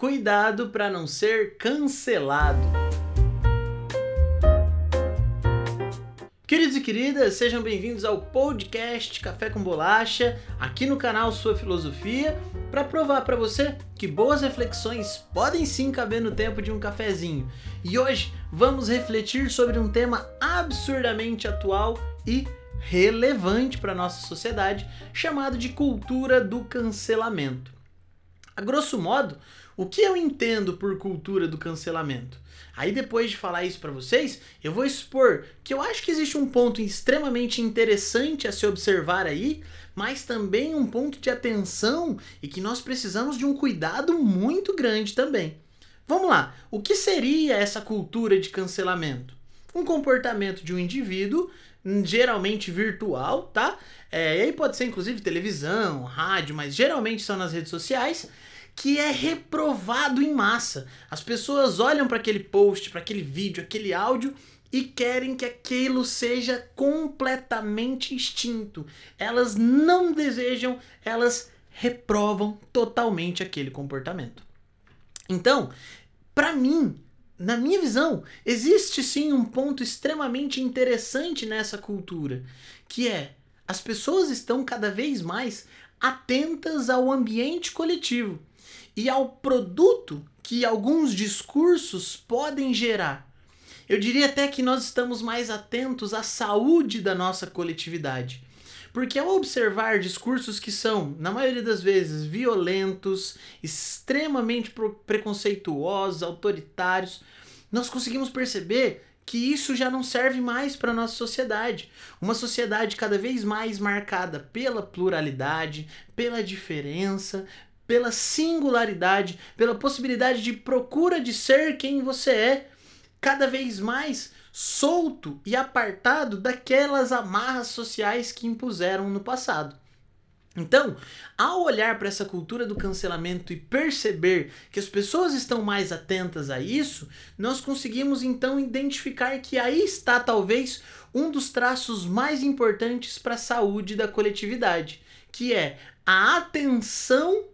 Cuidado para não ser cancelado. Queridos e queridas, sejam bem-vindos ao podcast Café com Bolacha, aqui no canal Sua Filosofia, para provar para você que boas reflexões podem sim caber no tempo de um cafezinho. E hoje vamos refletir sobre um tema absurdamente atual e relevante para nossa sociedade, chamado de cultura do cancelamento. A grosso modo, o que eu entendo por cultura do cancelamento? Aí depois de falar isso para vocês, eu vou expor que eu acho que existe um ponto extremamente interessante a se observar aí, mas também um ponto de atenção e que nós precisamos de um cuidado muito grande também. Vamos lá, o que seria essa cultura de cancelamento? Um comportamento de um indivíduo, geralmente virtual, tá? É, e aí pode ser inclusive televisão, rádio, mas geralmente são nas redes sociais que é reprovado em massa. As pessoas olham para aquele post, para aquele vídeo, aquele áudio e querem que aquilo seja completamente extinto. Elas não desejam, elas reprovam totalmente aquele comportamento. Então, para mim, na minha visão, existe sim um ponto extremamente interessante nessa cultura, que é as pessoas estão cada vez mais atentas ao ambiente coletivo e ao produto que alguns discursos podem gerar. Eu diria até que nós estamos mais atentos à saúde da nossa coletividade. Porque ao observar discursos que são, na maioria das vezes, violentos, extremamente preconceituosos, autoritários, nós conseguimos perceber que isso já não serve mais para nossa sociedade. Uma sociedade cada vez mais marcada pela pluralidade, pela diferença, pela singularidade, pela possibilidade de procura de ser quem você é, cada vez mais solto e apartado daquelas amarras sociais que impuseram no passado. Então, ao olhar para essa cultura do cancelamento e perceber que as pessoas estão mais atentas a isso, nós conseguimos então identificar que aí está talvez um dos traços mais importantes para a saúde da coletividade, que é a atenção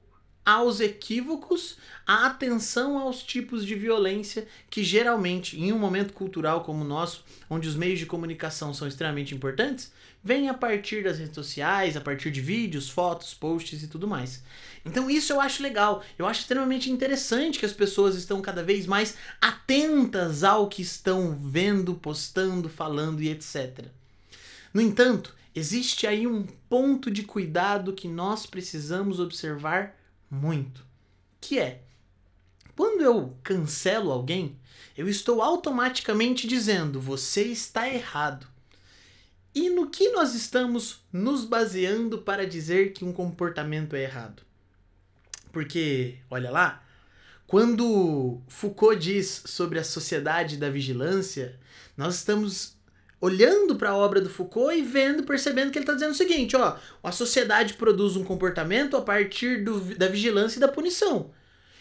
aos equívocos, a atenção aos tipos de violência que geralmente, em um momento cultural como o nosso, onde os meios de comunicação são extremamente importantes, vem a partir das redes sociais, a partir de vídeos, fotos, posts e tudo mais. Então isso eu acho legal, eu acho extremamente interessante que as pessoas estão cada vez mais atentas ao que estão vendo, postando, falando e etc. No entanto, existe aí um ponto de cuidado que nós precisamos observar muito, que é quando eu cancelo alguém, eu estou automaticamente dizendo você está errado. E no que nós estamos nos baseando para dizer que um comportamento é errado? Porque, olha lá, quando Foucault diz sobre a sociedade da vigilância, nós estamos olhando para a obra do Foucault e vendo, percebendo que ele está dizendo o seguinte: ó, a sociedade produz um comportamento a partir do, da vigilância e da punição.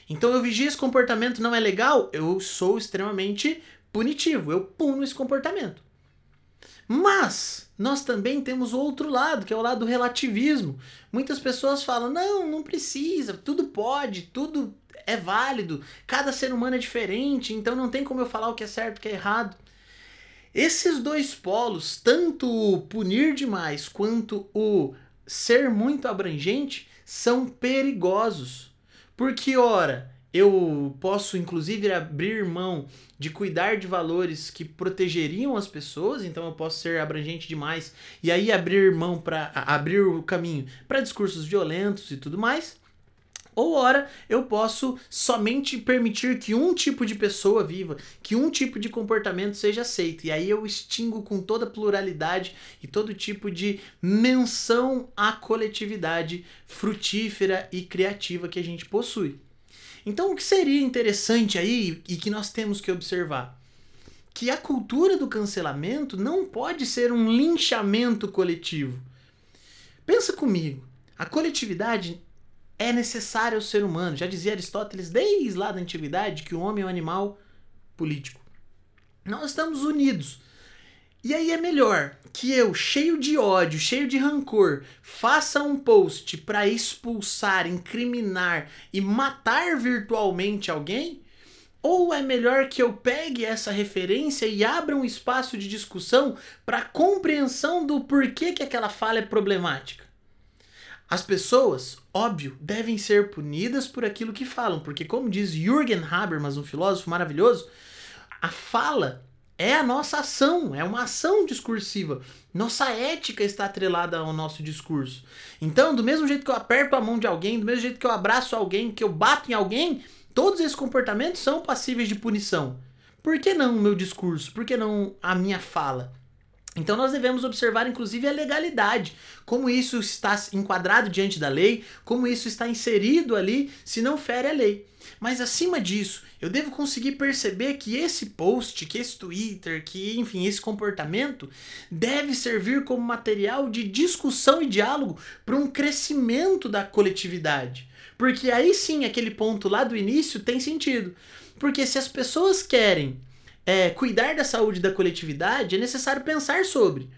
Então eu vigio esse comportamento não é legal, eu sou extremamente punitivo, eu puno esse comportamento. Mas nós também temos outro lado, que é o lado do relativismo. Muitas pessoas falam: não, não precisa, tudo pode, tudo é válido, cada ser humano é diferente, então não tem como eu falar o que é certo e o que é errado. Esses dois polos, tanto o punir demais quanto o ser muito abrangente, são perigosos. Porque, ora, eu posso inclusive abrir mão de cuidar de valores que protegeriam as pessoas, então eu posso ser abrangente demais e aí abrir mão para abrir o caminho para discursos violentos e tudo mais. Ou ora, eu posso somente permitir que um tipo de pessoa viva, que um tipo de comportamento seja aceito. E aí eu extingo com toda pluralidade e todo tipo de menção à coletividade frutífera e criativa que a gente possui. Então, o que seria interessante aí e que nós temos que observar? Que a cultura do cancelamento não pode ser um linchamento coletivo. Pensa comigo, a coletividade é necessário ao ser humano. Já dizia Aristóteles desde lá da antiguidade que o homem é um animal político. Nós estamos unidos. E aí é melhor que eu, cheio de ódio, cheio de rancor, faça um post para expulsar, incriminar e matar virtualmente alguém? Ou é melhor que eu pegue essa referência e abra um espaço de discussão para compreensão do porquê que aquela fala é problemática? As pessoas, óbvio, devem ser punidas por aquilo que falam, porque como diz Jürgen Habermas, um filósofo maravilhoso, a fala é a nossa ação, é uma ação discursiva. Nossa ética está atrelada ao nosso discurso. Então, do mesmo jeito que eu aperto a mão de alguém, do mesmo jeito que eu abraço alguém, que eu bato em alguém, Todos esses comportamentos são passíveis de punição. Por que não o meu discurso? Por que não a minha fala? Então nós devemos observar inclusive a legalidade, como isso está enquadrado diante da lei, como isso está inserido ali, se não fere a lei. Mas acima disso, eu devo conseguir perceber que esse post, que esse Twitter, que enfim, esse comportamento deve servir como material de discussão e diálogo para um crescimento da coletividade. Porque aí sim, aquele ponto lá do início tem sentido. Porque se as pessoas querem é, cuidar da saúde da coletividade, é necessário pensar sobre.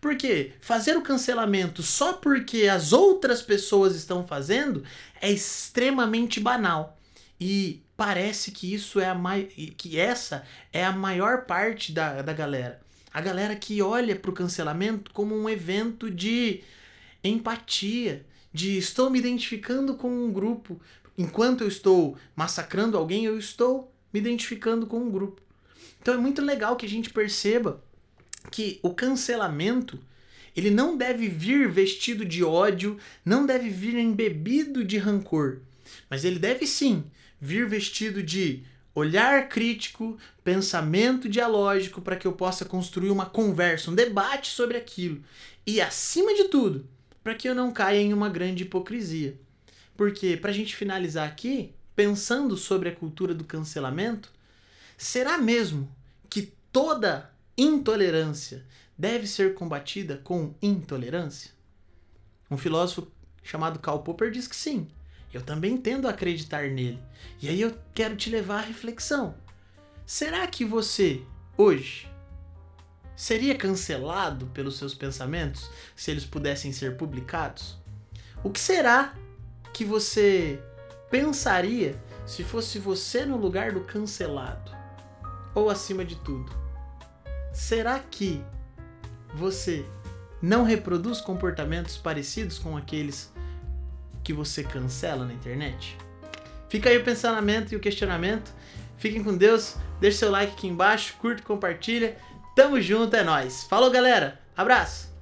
Porque fazer o cancelamento só porque as outras pessoas estão fazendo é extremamente banal. E parece que isso é a mai... que essa é a maior parte da, da galera. A galera que olha para o cancelamento como um evento de empatia, de estou me identificando com um grupo. Enquanto eu estou massacrando alguém, eu estou me identificando com um grupo. Então é muito legal que a gente perceba que o cancelamento ele não deve vir vestido de ódio, não deve vir embebido de rancor, mas ele deve sim vir vestido de olhar crítico, pensamento dialógico para que eu possa construir uma conversa, um debate sobre aquilo. E acima de tudo, para que eu não caia em uma grande hipocrisia. Porque, para a gente finalizar aqui, pensando sobre a cultura do cancelamento, será mesmo que toda intolerância deve ser combatida com intolerância? Um filósofo chamado Karl Popper diz que sim. Eu também tendo a acreditar nele. E aí eu quero te levar à reflexão. Será que você, hoje, seria cancelado pelos seus pensamentos se eles pudessem ser publicados? O que será que você pensaria se fosse você no lugar do cancelado? Ou acima de tudo, será que você não reproduz comportamentos parecidos com aqueles que você cancela na internet? Fica aí o pensamento e o questionamento. Fiquem com Deus, deixe seu like aqui embaixo, curta, compartilha Tamo junto, é nóis. Falou, galera. Abraço.